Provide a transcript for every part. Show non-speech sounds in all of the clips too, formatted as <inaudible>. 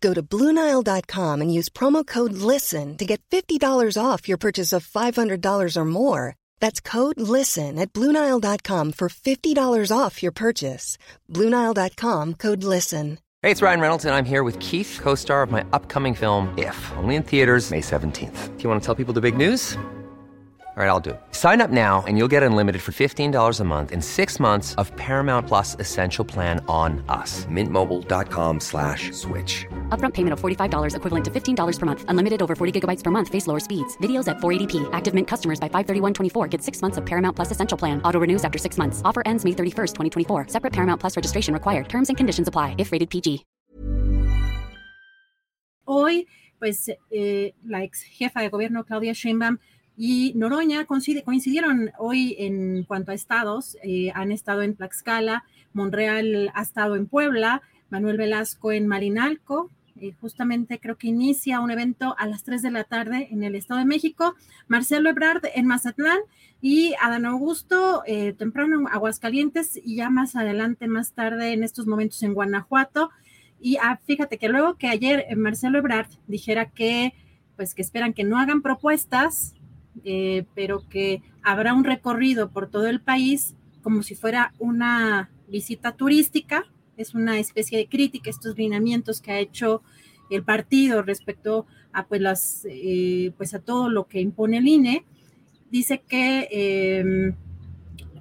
Go to Bluenile.com and use promo code LISTEN to get $50 off your purchase of $500 or more. That's code LISTEN at Bluenile.com for $50 off your purchase. Bluenile.com code LISTEN. Hey, it's Ryan Reynolds, and I'm here with Keith, co star of my upcoming film, If, only in theaters, May 17th. Do you want to tell people the big news? All right, I'll do it. Sign up now and you'll get unlimited for $15 a month in six months of Paramount Plus Essential Plan on us. Mintmobile.com slash switch. Upfront payment of $45 equivalent to $15 per month. Unlimited over 40 gigabytes per month. Face lower speeds. Videos at 480p. Active Mint customers by 531.24 get six months of Paramount Plus Essential Plan. Auto renews after six months. Offer ends May 31st, 2024. Separate Paramount Plus registration required. Terms and conditions apply if rated PG. Hoy, pues, eh, la ex jefa de gobierno Claudia Sheinbaum y Noroña coincidieron hoy en cuanto a estados, eh, han estado en Tlaxcala, Monreal ha estado en Puebla, Manuel Velasco en Marinalco, eh, justamente creo que inicia un evento a las 3 de la tarde en el Estado de México, Marcelo Ebrard en Mazatlán y Adán Augusto eh, temprano en Aguascalientes y ya más adelante, más tarde en estos momentos en Guanajuato. Y ah, fíjate que luego que ayer Marcelo Ebrard dijera que pues que esperan que no hagan propuestas eh, pero que habrá un recorrido por todo el país como si fuera una visita turística. Es una especie de crítica, estos lineamientos que ha hecho el partido respecto a pues las eh, pues a todo lo que impone el INE. Dice que em,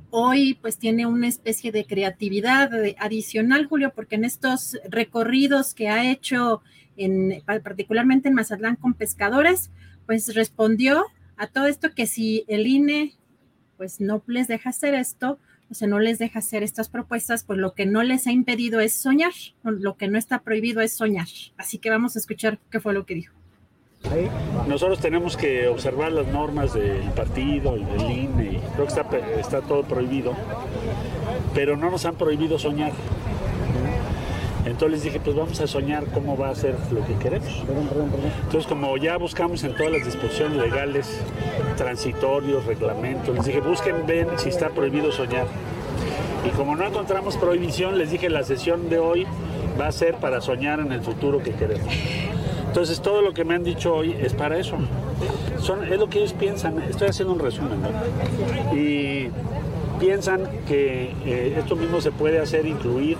hoy pues tiene una especie de creatividad adicional, Julio, porque en estos recorridos que ha hecho en, particularmente en Mazatlán con pescadores, pues respondió a todo esto que si el INE pues no les deja hacer esto, o sea, no les deja hacer estas propuestas, pues lo que no les ha impedido es soñar, lo que no está prohibido es soñar. Así que vamos a escuchar qué fue lo que dijo. Nosotros tenemos que observar las normas del partido, del INE, creo que está, está todo prohibido, pero no nos han prohibido soñar. Entonces les dije, pues vamos a soñar cómo va a ser lo que queremos. Entonces, como ya buscamos en todas las disposiciones legales, transitorios, reglamentos, les dije, busquen, ven si está prohibido soñar. Y como no encontramos prohibición, les dije, la sesión de hoy va a ser para soñar en el futuro que queremos. Entonces, todo lo que me han dicho hoy es para eso. Son, es lo que ellos piensan. Estoy haciendo un resumen. Y piensan que eh, esto mismo se puede hacer, incluir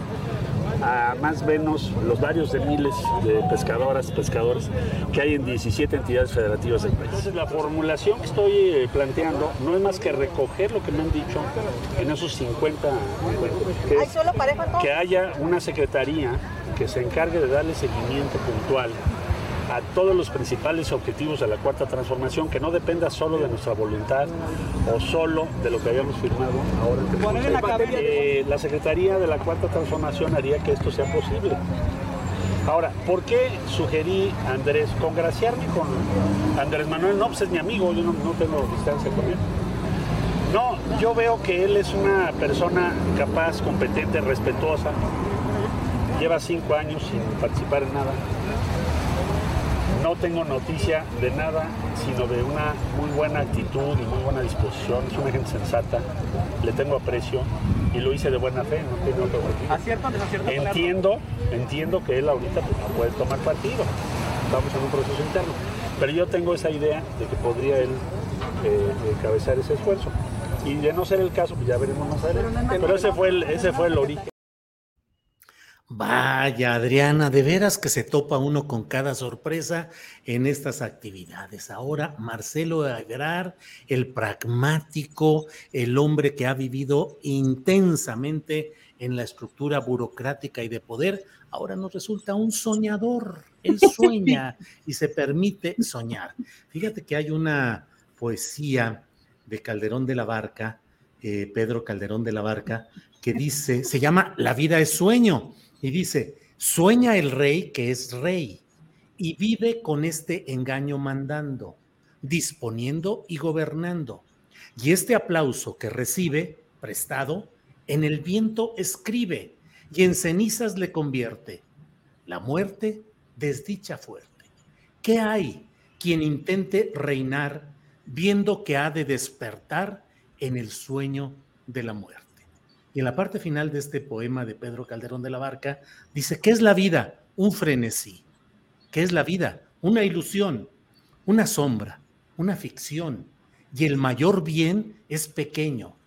a más o menos los varios de miles de pescadoras, pescadores que hay en 17 entidades federativas del país. Entonces la formulación que estoy eh, planteando no es más que recoger lo que me han dicho en esos 50, que, que haya una secretaría que se encargue de darle seguimiento puntual a todos los principales objetivos de la cuarta transformación, que no dependa solo de nuestra voluntad o solo de lo que habíamos firmado ahora. Eh, la Secretaría de la cuarta transformación haría que esto sea posible. Ahora, ¿por qué sugerí a Andrés congraciarme con Andrés Manuel? No, pues es mi amigo, yo no, no tengo distancia con él. No, yo veo que él es una persona capaz, competente, respetuosa. Lleva cinco años sin participar en nada no tengo noticia de nada, sino de una muy buena actitud y muy buena disposición. Es una gente sensata, le tengo aprecio y lo hice de buena fe, no tengo otro ¿Acierto Entiendo, entiendo que él ahorita pues, no puede tomar partido. Estamos en un proceso interno. Pero yo tengo esa idea de que podría él eh, encabezar ese esfuerzo. Y de no ser el caso, pues ya veremos más adelante. Pero ese fue el, ese fue el origen. Vaya, Adriana, de veras que se topa uno con cada sorpresa en estas actividades. Ahora, Marcelo Agrar, el pragmático, el hombre que ha vivido intensamente en la estructura burocrática y de poder, ahora nos resulta un soñador. Él sueña y se permite soñar. Fíjate que hay una poesía de Calderón de la Barca, eh, Pedro Calderón de la Barca, que dice, se llama La vida es sueño y dice, sueña el rey que es rey y vive con este engaño mandando, disponiendo y gobernando. Y este aplauso que recibe, prestado, en el viento escribe y en cenizas le convierte. La muerte, desdicha fuerte. ¿Qué hay quien intente reinar viendo que ha de despertar en el sueño de la muerte? Y en la parte final de este poema de Pedro Calderón de la Barca, dice, ¿qué es la vida? Un frenesí. ¿Qué es la vida? Una ilusión, una sombra, una ficción. Y el mayor bien es pequeño,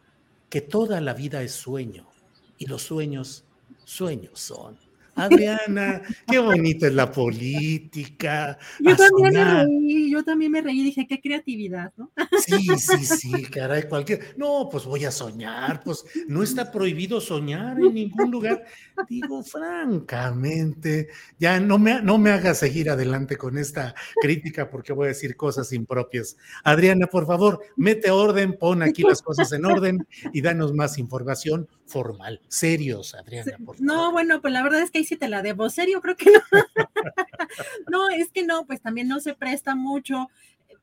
que toda la vida es sueño, y los sueños, sueños son. Adriana, qué bonita es la política. Yo también me reí, yo también me reí, dije, qué creatividad, ¿no? Sí, sí, sí, caray, cualquier. No, pues voy a soñar, pues no está prohibido soñar en ningún lugar. Digo, francamente, ya no me, no me hagas seguir adelante con esta crítica porque voy a decir cosas impropias. Adriana, por favor, mete orden, pon aquí las cosas en orden y danos más información formal. Serios, Adriana, por favor. No, bueno, pues la verdad es que si te la debo. Serio, creo que no. <laughs> no, es que no, pues también no se presta mucho.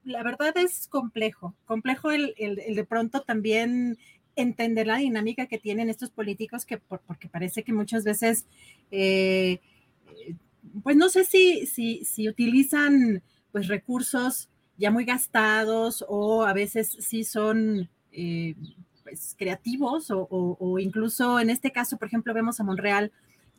La verdad es complejo, complejo el, el, de pronto también entender la dinámica que tienen estos políticos, que porque parece que muchas veces, eh, pues no sé si, si, si utilizan pues recursos ya muy gastados o a veces sí son eh, pues, creativos o, o, incluso en este caso, por ejemplo, vemos a Monreal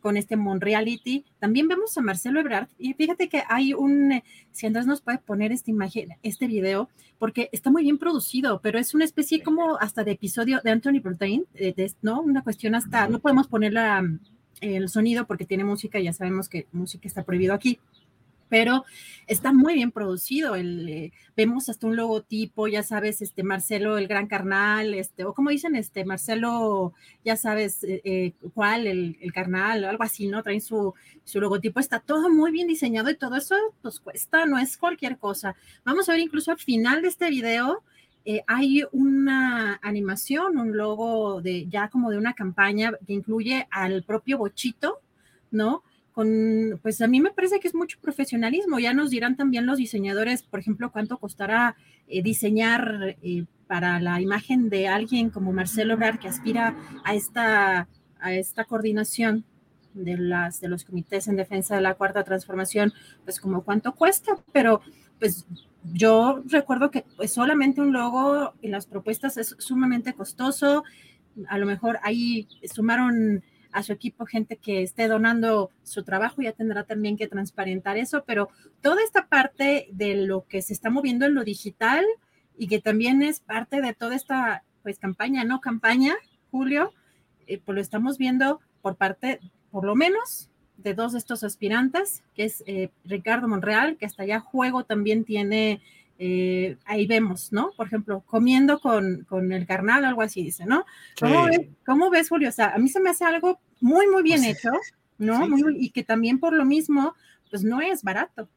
con este Monreality. También vemos a Marcelo Ebrard y fíjate que hay un, si Andrés nos puede poner esta imagen, este video, porque está muy bien producido, pero es una especie como hasta de episodio de Anthony Bourdain, ¿no? Una cuestión hasta, no podemos poner el sonido porque tiene música, ya sabemos que música está prohibido aquí pero está muy bien producido. El, eh, vemos hasta un logotipo, ya sabes, este Marcelo, el gran carnal, este, o como dicen, este Marcelo, ya sabes eh, eh, cuál, el, carnal, algo así, ¿no? Traen su, su logotipo, está todo muy bien diseñado y todo eso, pues cuesta, no es cualquier cosa. Vamos a ver incluso al final de este video. hay una animación, un logo de ya como de una campaña que incluye al propio Bochito, ¿no? Pues a mí me parece que es mucho profesionalismo. Ya nos dirán también los diseñadores, por ejemplo, cuánto costará eh, diseñar eh, para la imagen de alguien como Marcelo Obrar que aspira a esta, a esta coordinación de, las, de los comités en defensa de la cuarta transformación, pues como cuánto cuesta, pero pues yo recuerdo que pues, solamente un logo en las propuestas es sumamente costoso, a lo mejor ahí sumaron a su equipo gente que esté donando su trabajo, ya tendrá también que transparentar eso, pero toda esta parte de lo que se está moviendo en lo digital y que también es parte de toda esta pues campaña, no campaña, Julio, eh, pues lo estamos viendo por parte, por lo menos, de dos de estos aspirantes, que es eh, Ricardo Monreal, que hasta allá juego también tiene eh, ahí vemos, ¿no? Por ejemplo, comiendo con, con el carnal, algo así dice, ¿no? ¿Cómo, ves, Julio? O sea, a mí se me hace algo muy, muy bien pues hecho, ¿no? y que también por lo mismo, pues no es barato.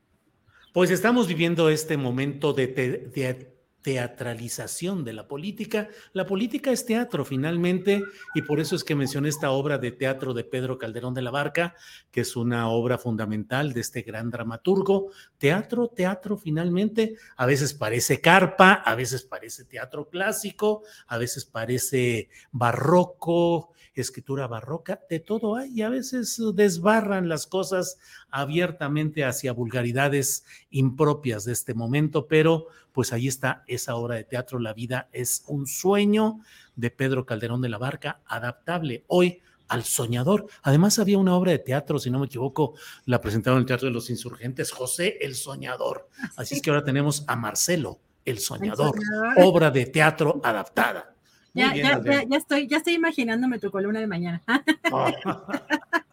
Pues estamos viviendo este momento de, de, teatralización de la política. La política es teatro finalmente y por eso es que mencioné esta obra de teatro de Pedro Calderón de la Barca, que es una obra fundamental de este gran dramaturgo. Teatro, teatro finalmente, a veces parece carpa, a veces parece teatro clásico, a veces parece barroco, escritura barroca, de todo hay y a veces desbarran las cosas abiertamente hacia vulgaridades impropias de este momento, pero pues ahí está esa obra de teatro, La vida es un sueño de Pedro Calderón de la Barca, adaptable hoy al soñador. Además había una obra de teatro, si no me equivoco, la presentaron en el Teatro de los Insurgentes, José el Soñador. Así es que ahora tenemos a Marcelo el Soñador, obra de teatro adaptada. Ya, ya, ya, estoy, ya estoy imaginándome tu columna de mañana. <laughs>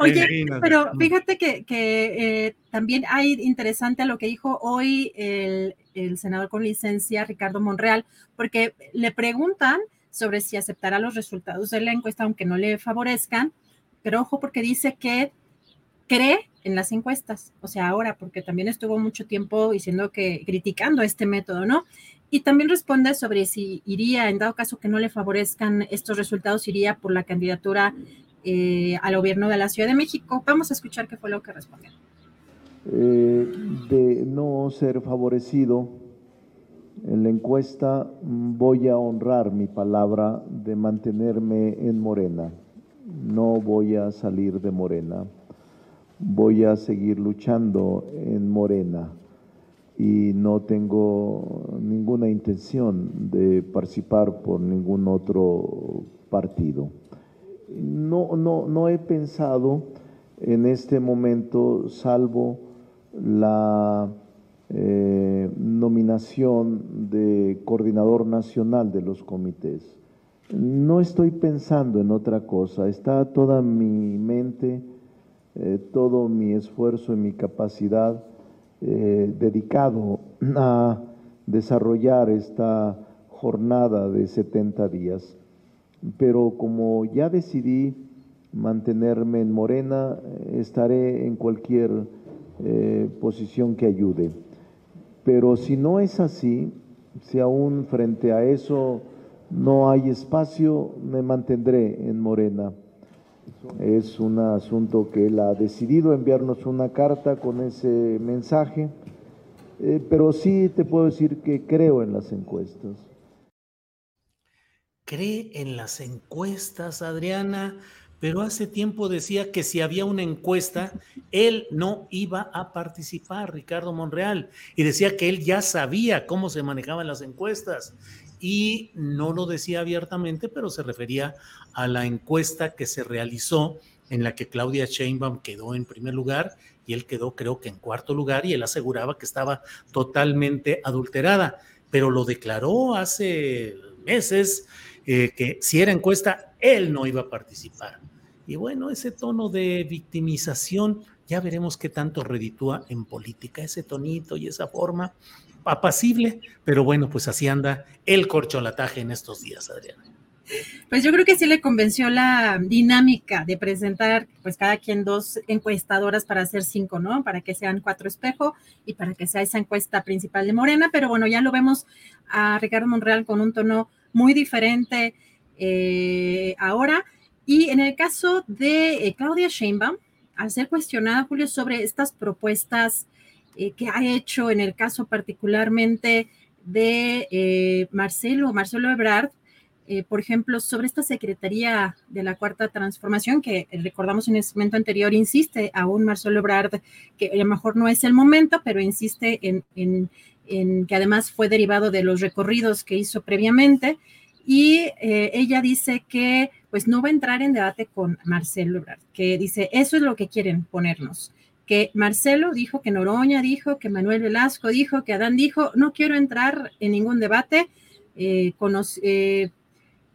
<laughs> Oye, pero fíjate que, eh, también hay interesante lo que dijo hoy el, senador con licencia Ricardo Monreal, porque le preguntan sobre si aceptará los resultados de la encuesta, aunque no le favorezcan, pero ojo porque dice que cree en las encuestas, o sea, ahora, porque también estuvo mucho tiempo diciendo que criticando este método, ¿no? Y también responde sobre si iría, en dado caso que no le favorezcan estos resultados, iría por la candidatura eh, al gobierno de la Ciudad de México. Vamos a escuchar qué fue lo que respondió. eh, de no ser favorecido en la encuesta, voy a honrar mi palabra de mantenerme en Morena. No voy a salir de Morena. Voy a seguir luchando en Morena y no tengo ninguna intención de participar por ningún otro partido. No, no, no he pensado en este momento, salvo la eh, nominación de coordinador nacional de los comités. No estoy pensando en otra cosa, está toda mi mente, eh, todo mi esfuerzo y mi capacidad eh, dedicado a desarrollar esta jornada de 70 días. Pero como ya decidí mantenerme en Morena, estaré en cualquier eh, posición que ayude. Pero si no es así, si aún frente a eso no hay espacio, me mantendré en Morena. Es un asunto que él ha decidido enviarnos una carta con ese mensaje, eh, pero sí te puedo decir que creo en las encuestas. Cree en las encuestas, Adriana, pero hace tiempo decía que si había una encuesta, él no iba a participar, Ricardo Monreal, y decía que él ya sabía cómo se manejaban las encuestas y no lo decía abiertamente, pero se refería a la encuesta que se realizó en la que Claudia Sheinbaum quedó en primer lugar y él quedó creo que en cuarto lugar y él aseguraba que estaba totalmente adulterada, pero lo declaró hace meses eh, que si era encuesta, él no iba a participar. Y bueno, ese tono de victimización, ya veremos qué tanto reditúa en política, ese tonito y esa forma apacible, pero bueno, pues así anda el corcholataje en estos días, Adriana. Pues yo creo que sí le convenció la dinámica de presentar, pues cada quien dos encuestadoras para hacer cinco, ¿no? Para que sean cuatro espejo y para que sea esa encuesta principal de Morena, pero bueno, ya lo vemos a Ricardo Monreal con un tono muy diferente eh, ahora. Y en el caso de eh, Claudia Sheinbaum, al ser cuestionada, Julio, sobre estas propuestas eh, que ha hecho en el caso particularmente de Marcelo, Marcelo Ebrard, eh, por ejemplo, sobre esta Secretaría de la Cuarta Transformación, que recordamos en el momento anterior, insiste aún Marcelo Ebrard, que a lo mejor no es el momento, pero insiste en, en, que además fue derivado de los recorridos que hizo previamente. Y ella dice que pues no va a entrar en debate con Marcelo Ebrard, que dice, eso es lo que quieren ponernos que Marcelo dijo, que Noroña dijo, que Manuel Velasco dijo, que Adán dijo, no quiero entrar en ningún debate. Eh, eh,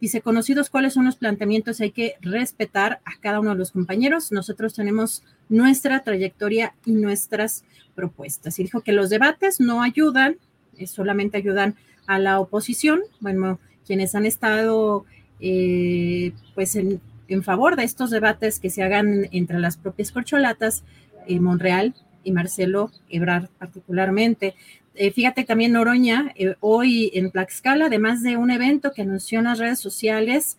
dice, conocidos cuáles son los planteamientos, hay que respetar a cada uno de los compañeros. Nosotros tenemos nuestra trayectoria y nuestras propuestas. Y dijo que los debates no ayudan, eh, solamente ayudan a la oposición. Bueno, quienes han estado pues en, en favor de estos debates que se hagan entre las propias corcholatas, eh, Monreal y Marcelo Ebrard particularmente. Eh, fíjate también Noroña, eh, hoy en Tlaxcala, además de un evento que anunció en las redes sociales,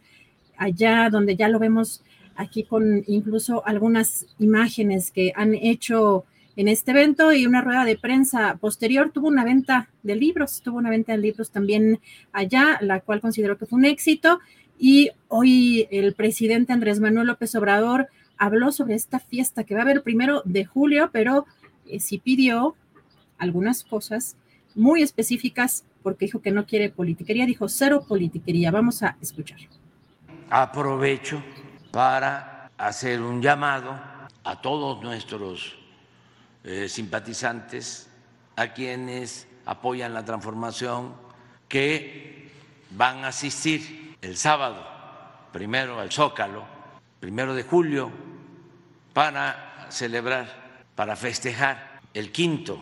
allá donde ya lo vemos aquí con incluso algunas imágenes que han hecho en este evento y una rueda de prensa posterior, tuvo una venta de libros, tuvo una venta de libros también allá, la cual consideró que fue un éxito. Y hoy el presidente Andrés Manuel López Obrador habló sobre esta fiesta que va a haber primero de julio, pero eh, sí pidió algunas cosas muy específicas porque dijo que no quiere politiquería, dijo cero politiquería. Vamos a escuchar. Aprovecho para hacer un llamado a todos nuestros eh, simpatizantes, a quienes apoyan la transformación, que van a asistir el sábado, primero al Zócalo, primero de julio, para celebrar, para festejar el quinto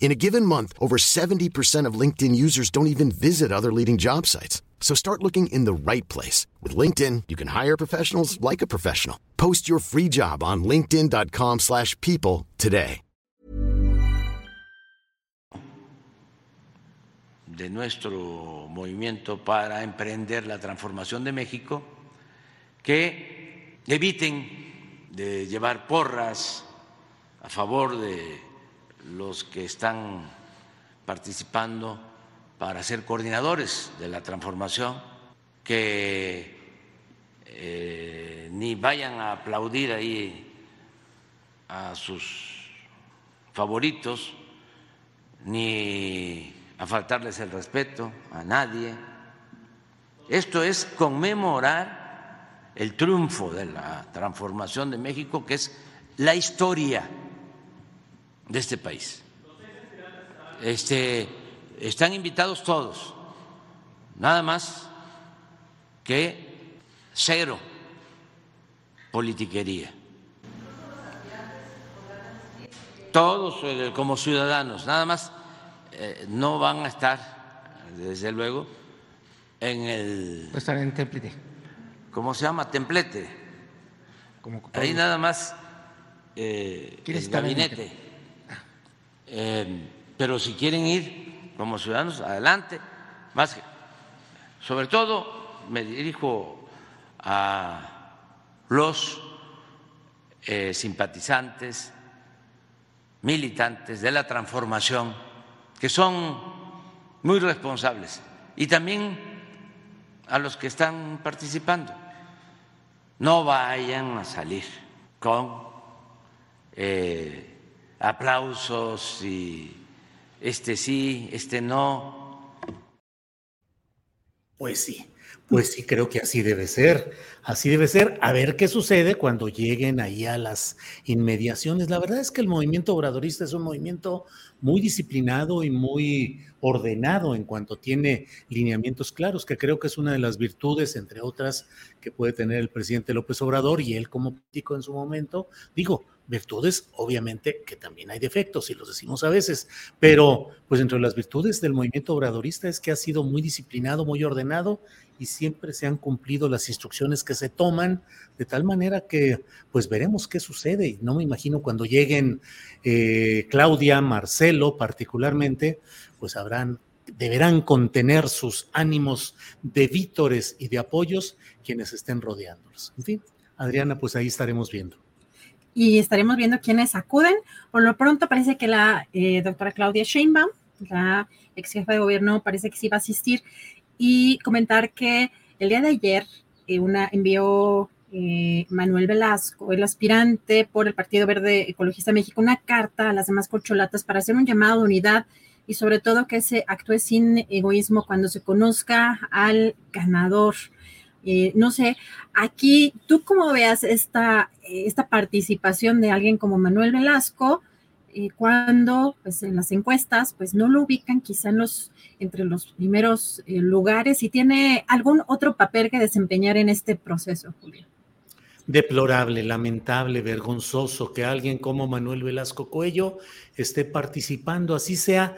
In a given month, over 70% of LinkedIn users don't even visit other leading job sites. So start looking in the right place. With LinkedIn, you can hire professionals like a professional. Post your free job on linkedin.com slash people today. De nuestro movimiento para emprender la transformación de México, que eviten de llevar porras a favor de los que están participando para ser coordinadores de la transformación, que eh, ni vayan a aplaudir ahí a sus favoritos, ni a faltarles el respeto a nadie. Esto es conmemorar el triunfo de la transformación de México, que es la historia de este país. Este, están invitados todos, nada más que cero politiquería. Todos eh, como ciudadanos, nada más eh, no van a estar, desde luego, en el... Estar en templete. ¿Cómo se llama? Templete. Como, Ahí nada más eh, el gabinete. Eh, pero si quieren ir como ciudadanos, adelante. Más que, sobre todo me dirijo a los eh, simpatizantes, militantes de la transformación, que son muy responsables, y también a los que están participando. No vayan a salir con eh, aplausos y este sí, este no. Pues sí, pues sí, creo que así debe ser. Así debe ser. A ver qué sucede cuando lleguen ahí a las inmediaciones. La verdad es que el movimiento obradorista es un movimiento muy disciplinado y muy ordenado en cuanto tiene lineamientos claros, que creo que es una de las virtudes, entre otras, que puede tener el presidente López Obrador y él como político en su momento. Digo, virtudes, obviamente que también hay defectos y los decimos a veces, pero pues entre las virtudes del movimiento obradorista es que ha sido muy disciplinado, muy ordenado y siempre se han cumplido las instrucciones que se toman de tal manera que pues veremos qué sucede y no me imagino cuando lleguen eh, Claudia, Marcelo particularmente, pues habrán deberán contener sus ánimos de vítores y de apoyos quienes estén rodeándolos. En fin, Adriana, pues ahí estaremos viendo y estaremos viendo quiénes acuden. Por lo pronto parece que la eh, doctora Claudia Sheinbaum, la ex jefa de gobierno, parece que sí va a asistir y comentar que el día de ayer eh, envió eh, Manuel Velasco, el aspirante por el Partido Verde Ecologista México, una carta a las demás corcholatas para hacer un llamado de unidad y sobre todo que se actúe sin egoísmo cuando se conozca al ganador. Eh, no sé, aquí, ¿tú cómo veas esta, esta participación de alguien como Manuel Velasco eh, cuando pues, en las encuestas pues, no lo ubican quizá en los, entre los primeros eh, lugares y tiene algún otro papel que desempeñar en este proceso, Julio? Deplorable, lamentable, vergonzoso que alguien como Manuel Velasco Cuello esté participando, así sea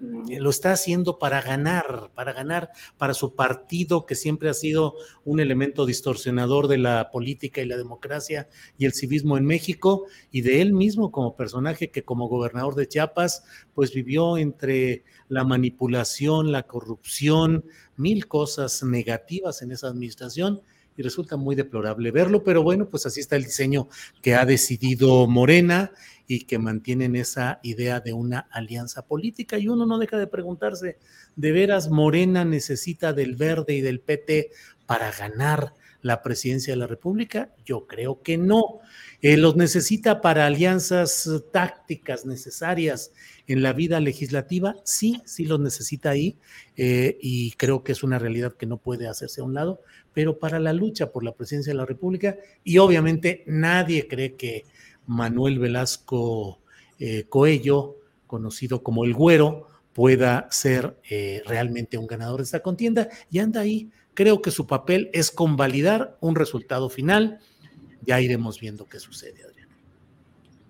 lo está haciendo para ganar, para ganar para su partido, que siempre ha sido un elemento distorsionador de la política y la democracia y el civismo en México, y de él mismo como personaje que como gobernador de Chiapas, pues vivió entre la manipulación, la corrupción, mil cosas negativas en esa administración y resulta muy deplorable verlo, pero bueno, pues así está el diseño que ha decidido Morena y que mantienen esa idea de una alianza política. Y uno no deja de preguntarse, ¿de veras Morena necesita del verde y del PT para ganar la presidencia de la República? Yo creo que no. Eh, ¿Los necesita para alianzas tácticas necesarias en la vida legislativa? Sí, sí los necesita ahí eh, y creo que es una realidad que no puede hacerse a un lado, pero para la lucha por la presidencia de la República y obviamente nadie cree que Manuel Velasco eh, Coello, conocido como el Güero, pueda ser realmente un ganador de esta contienda y anda ahí. Creo que su papel es convalidar un resultado final ya iremos viendo qué sucede, Adriana.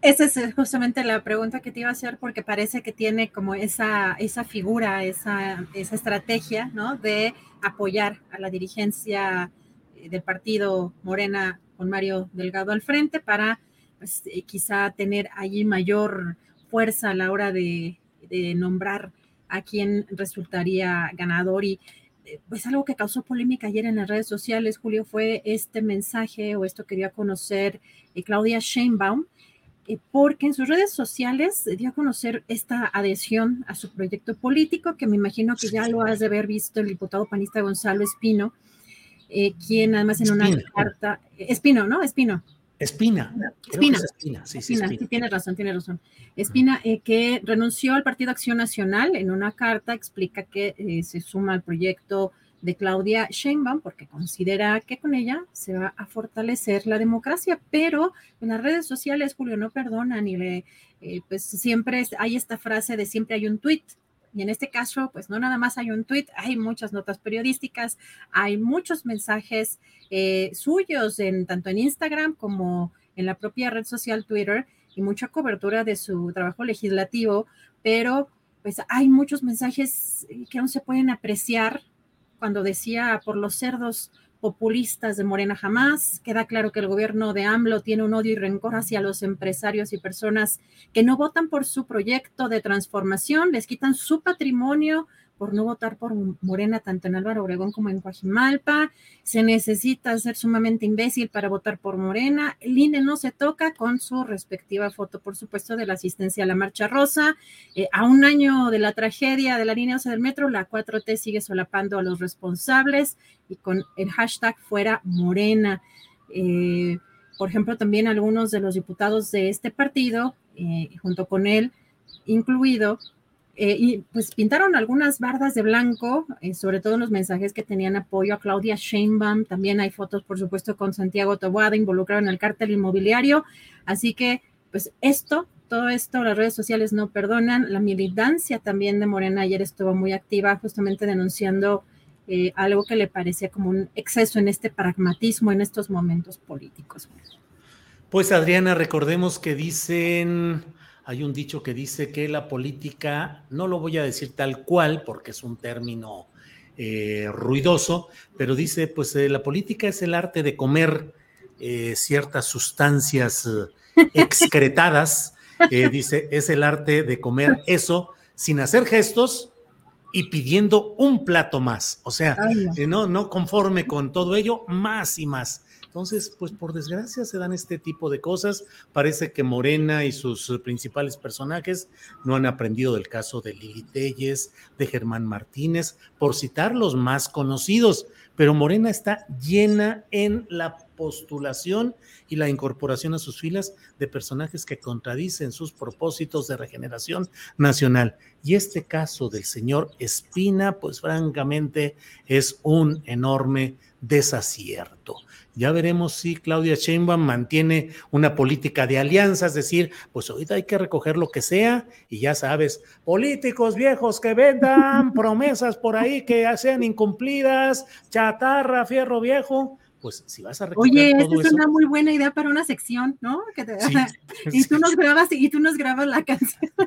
Esa es justamente la pregunta que te iba a hacer porque parece que tiene como esa, esa figura, esa, esa estrategia, ¿no? De apoyar a la dirigencia eh, del partido Morena con Mario Delgado al frente para pues, eh, quizá tener allí mayor fuerza a la hora de, de nombrar a quien resultaría ganador y pues algo que causó polémica ayer en las redes sociales, Julio, fue este mensaje o esto quería conocer eh, Claudia Sheinbaum, eh, porque en sus redes sociales dio a conocer esta adhesión a su proyecto político, que me imagino que ya lo has de haber visto el diputado panista Gonzalo Espino, eh, quien además en una carta, Espino, ¿no? Espino. Espina. Espina. Espina. Sí, sí, Espina. tiene razón, tiene razón. Espina, eh, que renunció al Partido Acción Nacional en una carta, explica que eh, se suma al proyecto de Claudia Sheinbaum porque considera que con ella se va a fortalecer la democracia, pero en las redes sociales, Julio, no perdonan y le, eh, pues siempre hay esta frase de siempre hay un tuit, y en este caso, pues no nada más hay un tuit, hay muchas notas periodísticas, hay muchos mensajes eh, suyos en tanto en Instagram como en la propia red social Twitter y mucha cobertura de su trabajo legislativo, pero pues hay muchos mensajes que aún se pueden apreciar cuando decía por los cerdos populistas de Morena jamás. Queda claro que el gobierno de AMLO tiene un odio y rencor hacia los empresarios y personas que no votan por su proyecto de transformación, les quitan su patrimonio, por no votar por Morena tanto en Álvaro Obregón como en Coajimalpa. Se necesita ser sumamente imbécil para votar por Morena. El INE no se toca con su respectiva foto, por supuesto, de la asistencia a la Marcha Rosa. Eh, a un año de la tragedia de la línea 11 del metro, la 4T sigue solapando a los responsables y con el hashtag fuera Morena. Eh, por ejemplo, también algunos de los diputados de este partido, eh, junto con él incluido, eh, y pues pintaron algunas bardas de blanco, eh, sobre todo los mensajes que tenían apoyo a Claudia Sheinbaum. También hay fotos, por supuesto, con Santiago Toboada involucrado en el cártel inmobiliario. Así que, pues esto, todo esto, las redes sociales no perdonan. La militancia también de Morena ayer estuvo muy activa, justamente denunciando eh, algo que le parecía como un exceso en este pragmatismo en estos momentos políticos. Pues Adriana, recordemos que dicen hay un dicho que dice que la política, no lo voy a decir tal cual porque es un término eh, ruidoso, pero dice, pues eh, la política es el arte de comer eh, ciertas sustancias <laughs> excretadas, dice, es el arte de comer eso sin hacer gestos y pidiendo un plato más, o sea, no, no conforme con todo ello, más y más. Entonces, pues por desgracia se dan este tipo de cosas. Parece que Morena y sus principales personajes no han aprendido del caso de Lili Telles, de Germán Martínez, por citar los más conocidos. Pero Morena está llena en la postulación y la incorporación a sus filas de personajes que contradicen sus propósitos de regeneración nacional. Y este caso del señor Espina, pues francamente es un enorme desacierto. Ya veremos si Claudia Sheinbaum mantiene una política de alianza, es decir, pues ahorita hay que recoger lo que sea y ya sabes, políticos viejos que vendan promesas por ahí que sean incumplidas, chatarra, fierro viejo, pues si vas a recoger Oye, esta es una muy buena idea para una sección, ¿no? <laughs> <laughs> y tú nos grabas y tú nos grabas la canción. <laughs>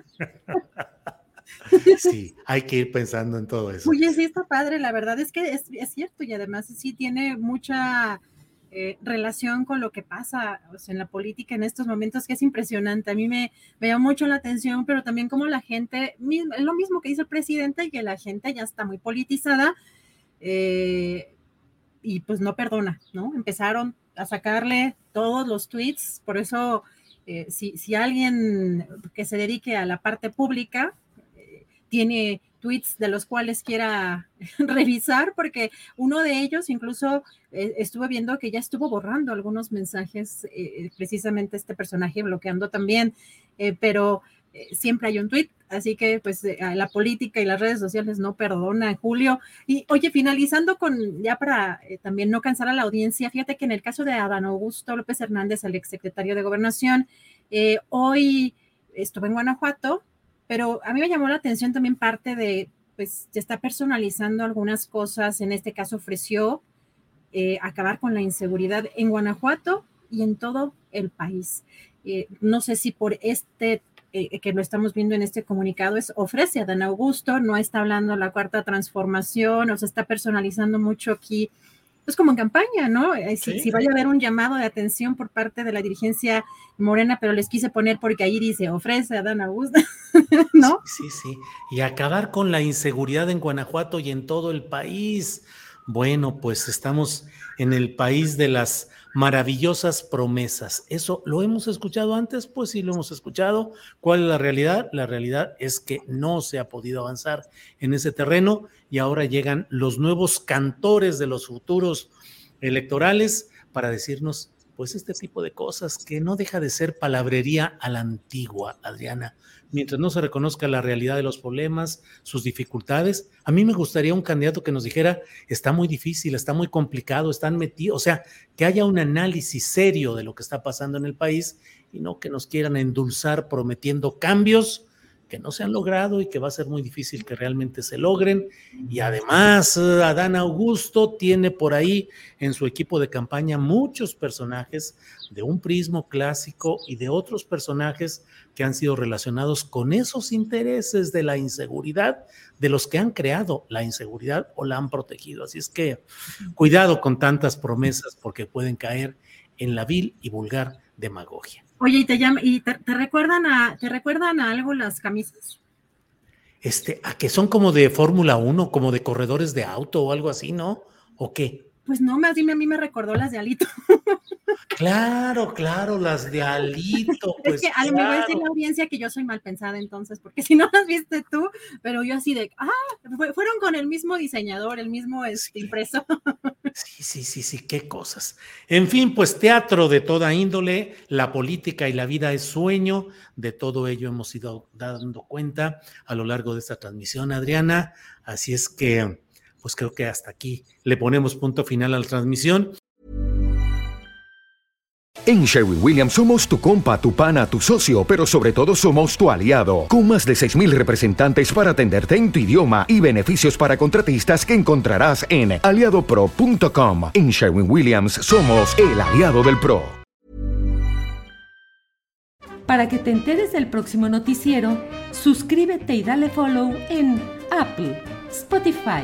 Sí, hay que ir pensando en todo eso. Oye, sí está padre, la verdad es que es, es cierto y además sí tiene mucha eh, relación con lo que pasa en la política en estos momentos, que es impresionante. A mí me, me llama mucho la atención, pero también como la gente, es lo mismo que dice el presidente, que la gente ya está muy politizada eh, y pues no perdona, ¿no? Empezaron a sacarle todos los tweets, por eso eh, si, si, alguien que se dedique a la parte pública tiene tweets de los cuales quiera <laughs> revisar, porque uno de ellos incluso eh, estuve viendo que ya estuvo borrando algunos mensajes, eh, precisamente este personaje bloqueando también, pero siempre hay un tweet, así que pues la política y las redes sociales no perdonan, Julio. Y oye, finalizando con, ya para también no cansar a la audiencia, fíjate que en el caso de Adán Augusto López Hernández, el exsecretario de Gobernación, hoy estuve en Guanajuato, pero a mí me llamó la atención también parte de, pues, se está personalizando algunas cosas. En este caso ofreció eh, acabar con la inseguridad en Guanajuato y en todo el país. Eh, no sé si por este eh, que lo estamos viendo en este comunicado es ofrece a Dan Augusto, no está hablando la cuarta transformación, o se está personalizando mucho aquí pues como en campaña, ¿no? Eh, si, vaya a haber un llamado de atención por parte de la dirigencia morena, pero les quise poner porque ahí dice, ofrece a Dan Augusto, <laughs> ¿no? Sí, sí, y acabar con la inseguridad en Guanajuato y en todo el país. Bueno, pues estamos en el país de las maravillosas promesas. ¿Eso lo hemos escuchado antes? Pues sí, lo hemos escuchado. ¿Cuál es la realidad? La realidad es que no se ha podido avanzar en ese terreno y ahora llegan los nuevos cantores de los futuros electorales para decirnos pues este tipo de cosas que no deja de ser palabrería a la antigua, Adriana mientras no se reconozca la realidad de los problemas, sus dificultades. A mí me gustaría un candidato que nos dijera, está muy difícil, está muy complicado, están metidos, o sea, que haya un análisis serio de lo que está pasando en el país y no que nos quieran endulzar prometiendo cambios que no se han logrado y que va a ser muy difícil que realmente se logren. Y además, eh, Adán Augusto tiene por ahí en su equipo de campaña muchos personajes de un prismo clásico y de otros personajes que han sido relacionados con esos intereses de la inseguridad, de los que han creado la inseguridad o la han protegido. Así es que cuidado con tantas promesas porque pueden caer en la vil y vulgar demagogia. Oye, ¿y te, y te, recuerdan a, te recuerdan a algo las camisas? Este, a que son como de Fórmula 1, como de corredores de auto o algo así, ¿no? ¿O qué? Pues no, más dime, a mí me recordó las de Alito. Claro, claro, las de Alito. <laughs> Pues, es que a lo mejor es la audiencia que yo soy mal pensada entonces, porque si no las viste tú, pero yo así de, ah, fueron con el mismo diseñador, el mismo este, impreso. Sí, sí, sí, sí, qué cosas. En fin, pues teatro de toda índole, la política y la vida es sueño, de todo ello hemos ido dando cuenta a lo largo de esta transmisión, Adriana. Así es que, pues creo que hasta aquí le ponemos punto final a la transmisión. En Sherwin Williams somos tu compa, tu pana, tu socio, pero sobre todo somos tu aliado, con más de 6.000 representantes para atenderte en tu idioma y beneficios para contratistas que encontrarás en aliadopro.com. En Sherwin Williams somos el aliado del PRO. Para que te enteres del próximo noticiero, suscríbete y dale follow en Apple, Spotify,